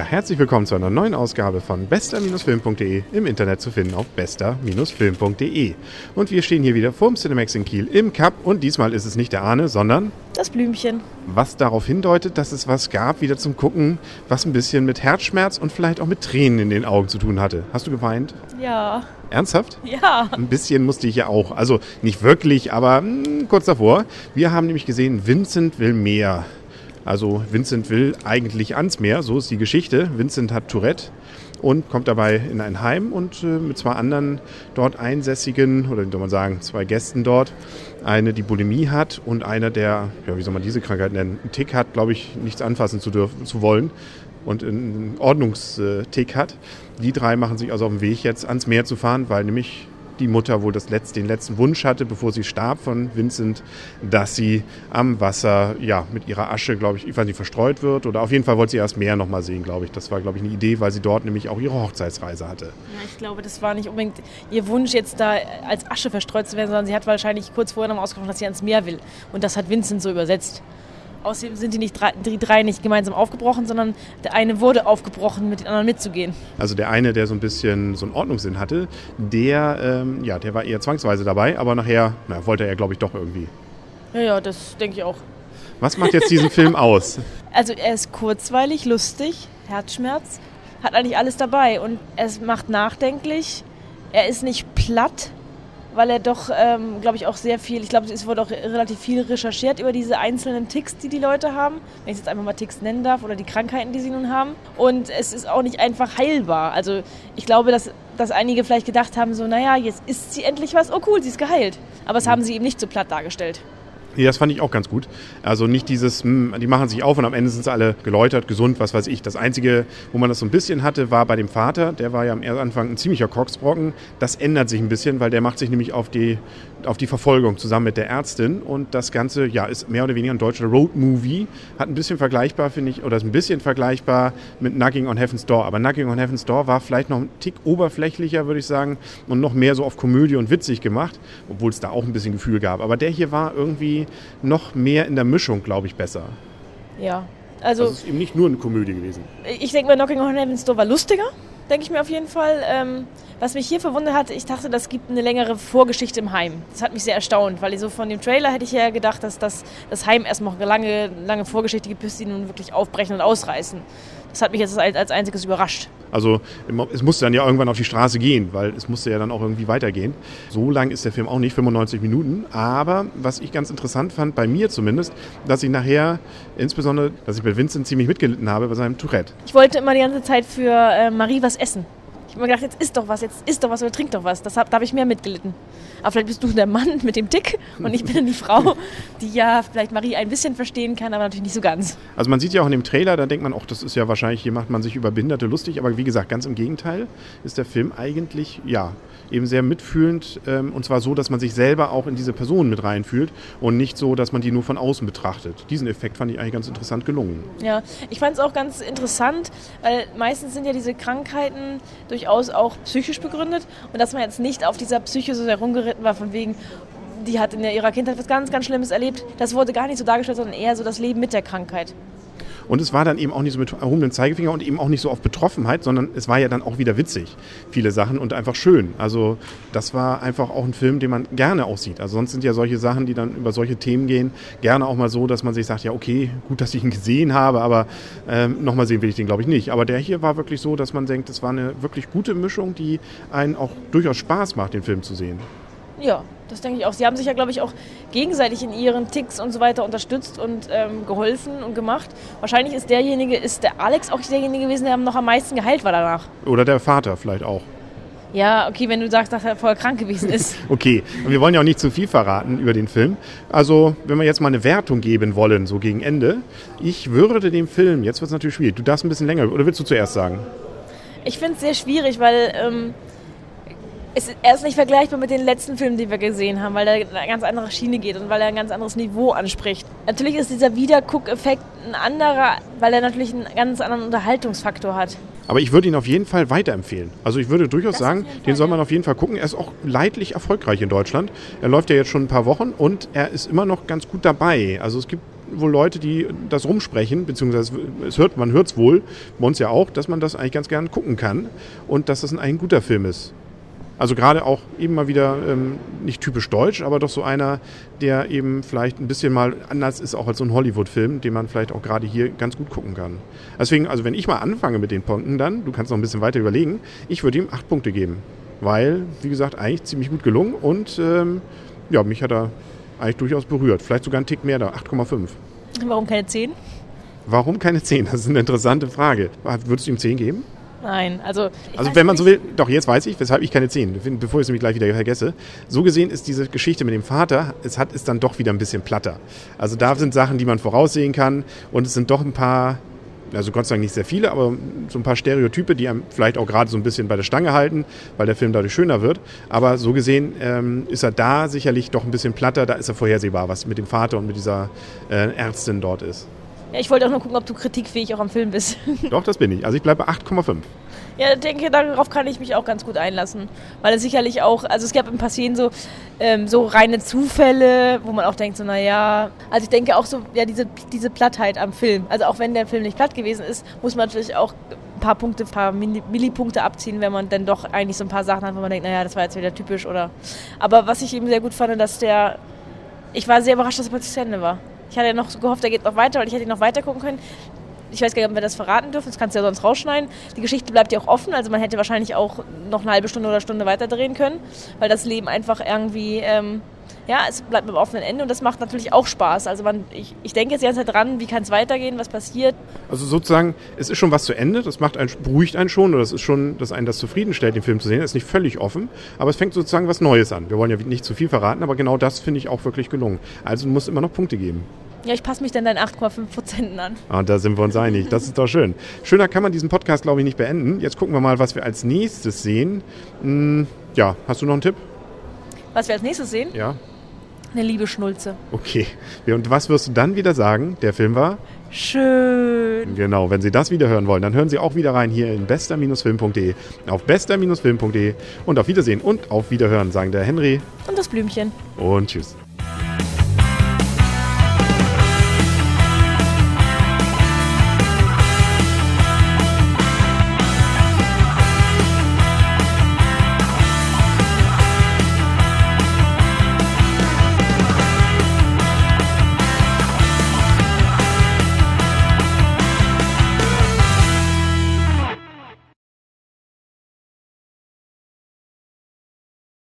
Ja, herzlich willkommen zu einer neuen Ausgabe von bester-film.de im Internet zu finden auf bester-film.de. Und wir stehen hier wieder vorm Cinemax in Kiel im Cup und diesmal ist es nicht der Arne, sondern das Blümchen. Was darauf hindeutet, dass es was gab, wieder zum Gucken, was ein bisschen mit Herzschmerz und vielleicht auch mit Tränen in den Augen zu tun hatte. Hast du geweint? Ja. Ernsthaft? Ja. Ein bisschen musste ich ja auch. Also nicht wirklich, aber mh, hm, kurz davor. Wir haben nämlich gesehen, Vincent will mehr. Also Vincent will eigentlich ans Meer, so ist die Geschichte. Vincent hat Tourette und kommt dabei in ein Heim und äh, mit zwei anderen dort Einsässigen oder wie soll man sagen, zwei Gästen dort. Eine, die Bulimie hat und einer, der, ja, wie soll man diese Krankheit nennen, einen Tick hat, glaube ich, nichts anfassen zu dürfen, zu wollen und einen Ordnungstick hat. Die drei machen sich also auf den Weg jetzt ans Meer zu fahren, weil nämlich die Mutter wohl letzte, den letzten Wunsch hatte, bevor sie starb von Vincent, dass sie am Wasser ja, mit ihrer Asche, glaube ich, ich weiß nicht, verstreut wird. Oder auf jeden Fall wollte sie erst mehr nochmal sehen, glaube ich. Das war, glaube ich, eine Idee, weil sie dort nämlich auch ihre Hochzeitsreise hatte. Ja, ich glaube, das war nicht unbedingt ihr Wunsch, jetzt da als Asche verstreut zu werden, sondern sie hat wahrscheinlich kurz vorher nochmal ausgesprochen, dass sie ans Meer will. Und das hat Vincent so übersetzt. Außerdem sind die, nicht drei, die drei nicht gemeinsam aufgebrochen, sondern der eine wurde aufgebrochen, mit den anderen mitzugehen. Also der eine, der so ein bisschen so einen Ordnungssinn hatte, der, ähm, ja, der war eher zwangsweise dabei, aber nachher na, wollte er, glaube ich, doch irgendwie. Ja, ja, das denke ich auch. Was macht jetzt diesen Film aus? Also er ist kurzweilig, lustig, Herzschmerz, hat eigentlich alles dabei und es macht nachdenklich. Er ist nicht platt, weil er doch, ähm, glaube ich, auch sehr viel, ich glaube, es wurde auch relativ viel recherchiert über diese einzelnen Ticks, die die Leute haben, wenn ich es jetzt einfach mal Ticks nennen darf, oder die Krankheiten, die sie nun haben. Und es ist auch nicht einfach heilbar. Also ich glaube, dass, dass einige vielleicht gedacht haben, so, naja, jetzt ist sie endlich was, oh cool, sie ist geheilt. Aber das haben sie eben nicht so platt dargestellt. Nee, das fand ich auch ganz gut. Also nicht dieses, hm, die machen sich auf und am Ende sind sie alle geläutert, gesund, was weiß ich. Das Einzige, wo man das so ein bisschen hatte, war bei dem Vater. Der war ja am Anfang ein ziemlicher Coxbrocken. Das ändert sich ein bisschen, weil der macht sich nämlich auf die, auf die Verfolgung zusammen mit der Ärztin. Und das Ganze, ja, ist mehr oder weniger ein deutscher Roadmovie. Hat ein bisschen vergleichbar, finde ich, oder ist ein bisschen vergleichbar mit Knocking on Heaven's Door. Aber Knocking on Heaven's Door war vielleicht noch ein Tick oberflächlicher, würde ich sagen, und noch mehr so auf Komödie und witzig gemacht, obwohl es da auch ein bisschen Gefühl gab. Aber der hier war irgendwie noch mehr in der Mischung, glaube ich, besser. Ja. Also, also es ist eben nicht nur eine Komödie gewesen. Ich denke mal, Knocking on Heaven's Door war lustiger, denke ich mir auf jeden Fall. Ähm, was mich hier verwundert hat, ich dachte, das gibt eine längere Vorgeschichte im Heim. Das hat mich sehr erstaunt, weil so von dem Trailer hätte ich ja gedacht, dass das, das Heim erstmal eine lange, lange Vorgeschichte gibt, bis sie nun wirklich aufbrechen und ausreißen. Das hat mich jetzt als einziges überrascht. Also es musste dann ja irgendwann auf die Straße gehen, weil es musste ja dann auch irgendwie weitergehen. So lang ist der Film auch nicht, 95 Minuten. Aber was ich ganz interessant fand, bei mir zumindest, dass ich nachher, insbesondere, dass ich bei Vincent ziemlich mitgelitten habe bei seinem Tourette. Ich wollte immer die ganze Zeit für äh, Marie was essen. Ich habe mir gedacht, jetzt isst doch was, jetzt isst doch was oder trink doch was. Das hab, da habe ich mehr mitgelitten. Aber vielleicht bist du der Mann mit dem Tick und ich bin dann die Frau, die ja vielleicht Marie ein bisschen verstehen kann, aber natürlich nicht so ganz. Also man sieht ja auch in dem Trailer, da denkt man auch, das ist ja wahrscheinlich, hier macht man sich über Behinderte lustig. Aber wie gesagt, ganz im Gegenteil ist der Film eigentlich, ja, eben sehr mitfühlend ähm, und zwar so, dass man sich selber auch in diese Person mit reinfühlt und nicht so, dass man die nur von außen betrachtet. Diesen Effekt fand ich eigentlich ganz interessant gelungen. Ja, ich fand es auch ganz interessant, weil meistens sind ja diese Krankheiten durchaus auch psychisch begründet und dass man jetzt nicht auf dieser Psyche so sehr rumgeritten war, von wegen, die hat in ihrer Kindheit was ganz, ganz Schlimmes erlebt. Das wurde gar nicht so dargestellt, sondern eher so das Leben mit der Krankheit. Und es war dann eben auch nicht so mit erhobenen Zeigefinger und eben auch nicht so auf Betroffenheit, sondern es war ja dann auch wieder witzig, viele Sachen und einfach schön. Also das war einfach auch ein Film, den man gerne auch sieht. Also sonst sind ja solche Sachen, die dann über solche Themen gehen, gerne auch mal so, dass man sich sagt, ja okay, gut, dass ich ihn gesehen habe, aber ähm, nochmal sehen will ich den glaube ich nicht. Aber der hier war wirklich so, dass man denkt, es war eine wirklich gute Mischung, die einen auch durchaus Spaß macht, den Film zu sehen. Ja, das denke ich auch. Sie haben sich ja, glaube ich, auch gegenseitig in ihren Ticks und so weiter unterstützt und ähm, geholfen und gemacht. Wahrscheinlich ist derjenige, ist der Alex auch derjenige gewesen, der noch am meisten geheilt war danach. Oder der Vater vielleicht auch. Ja, okay, wenn du sagst, dass er voll krank gewesen ist. okay, und wir wollen ja auch nicht zu viel verraten über den Film. Also, wenn wir jetzt mal eine Wertung geben wollen, so gegen Ende, ich würde dem Film, jetzt wird es natürlich schwierig, du darfst ein bisschen länger, oder willst du zuerst sagen? Ich finde es sehr schwierig, weil ähm, es, er ist nicht vergleichbar mit den letzten Filmen, die wir gesehen haben, weil er eine ganz andere Schiene geht und weil er ein ganz anderes Niveau anspricht. Natürlich ist dieser Wiederguck-Effekt ein anderer, weil er natürlich einen ganz anderen Unterhaltungsfaktor hat. Aber ich würde ihn auf jeden Fall weiterempfehlen. Also ich würde durchaus das sagen, den soll man auf jeden Fall gucken. Er ist auch leidlich erfolgreich in Deutschland. Er läuft ja jetzt schon ein paar Wochen und er ist immer noch ganz gut dabei. Also es gibt wohl Leute, die das rumsprechen, beziehungsweise es hört, man hört es wohl, bei uns ja auch, dass man das eigentlich ganz gern gucken kann und dass das ein, ein guter Film ist. Also gerade auch eben mal wieder ähm, nicht typisch deutsch, aber doch so einer, der eben vielleicht ein bisschen mal anders ist, auch als so ein Hollywood-Film, den man vielleicht auch gerade hier ganz gut gucken kann. Deswegen, also wenn ich mal anfange mit den Punkten dann, du kannst noch ein bisschen weiter überlegen, ich würde ihm acht Punkte geben. Weil, wie gesagt, eigentlich ziemlich gut gelungen und ähm, ja, mich hat er eigentlich durchaus berührt. Vielleicht sogar einen Tick mehr da, 8,5. Warum keine 10? Warum keine 10? Das ist eine interessante Frage. Würdest du ihm 10 geben? Nein, also. Also, wenn man so will, doch jetzt weiß ich, weshalb ich keine 10, bevor ich es nämlich gleich wieder vergesse. So gesehen ist diese Geschichte mit dem Vater, es hat ist dann doch wieder ein bisschen platter. Also, da sind Sachen, die man voraussehen kann und es sind doch ein paar, also Gott sei Dank nicht sehr viele, aber so ein paar Stereotype, die einem vielleicht auch gerade so ein bisschen bei der Stange halten, weil der Film dadurch schöner wird. Aber so gesehen ähm, ist er da sicherlich doch ein bisschen platter, da ist er vorhersehbar, was mit dem Vater und mit dieser äh, Ärztin dort ist. Ja, ich wollte auch nur gucken, ob du kritikfähig auch am Film bist. Doch, das bin ich. Also ich bleibe bei 8,5. Ja, denke, darauf kann ich mich auch ganz gut einlassen. Weil es sicherlich auch, also es gab im Passieren so, ähm, so reine Zufälle, wo man auch denkt, so, naja, also ich denke auch so, ja, diese, diese Plattheit am Film. Also auch wenn der Film nicht platt gewesen ist, muss man natürlich auch ein paar Punkte, ein paar Millipunkte abziehen, wenn man dann doch eigentlich so ein paar Sachen hat, wo man denkt, naja, das war jetzt wieder typisch oder. Aber was ich eben sehr gut fand, dass der, ich war sehr überrascht, dass er plötzlich zu Ende war. Ich hatte ja noch gehofft, er geht noch weiter, weil ich hätte ihn noch weiter gucken können. Ich weiß gar nicht, ob wir das verraten dürfen, das kannst du ja sonst rausschneiden. Die Geschichte bleibt ja auch offen, also man hätte wahrscheinlich auch noch eine halbe Stunde oder Stunde weiter drehen können, weil das Leben einfach irgendwie, ähm, ja, es bleibt mit dem offenen Ende und das macht natürlich auch Spaß. Also man, ich, ich denke jetzt die ganze Zeit dran, wie kann es weitergehen, was passiert. Also sozusagen, es ist schon was zu Ende, das macht einen, beruhigt einen schon oder es ist schon, dass einen das zufriedenstellt, den Film zu sehen. Es ist nicht völlig offen, aber es fängt sozusagen was Neues an. Wir wollen ja nicht zu viel verraten, aber genau das finde ich auch wirklich gelungen. Also muss immer noch Punkte geben. Ja, ich passe mich dann deinen 8,5 Prozent an. Ah, da sind wir uns einig. Das ist doch schön. Schöner kann man diesen Podcast, glaube ich, nicht beenden. Jetzt gucken wir mal, was wir als nächstes sehen. Hm, ja, hast du noch einen Tipp? Was wir als nächstes sehen? Ja. Eine liebe Schnulze. Okay. Und was wirst du dann wieder sagen? Der Film war? Schön. Genau, wenn Sie das wieder hören wollen, dann hören Sie auch wieder rein hier in bester-film.de, auf bester-film.de und auf Wiedersehen und auf Wiederhören, sagen der Henry. Und das Blümchen. Und tschüss.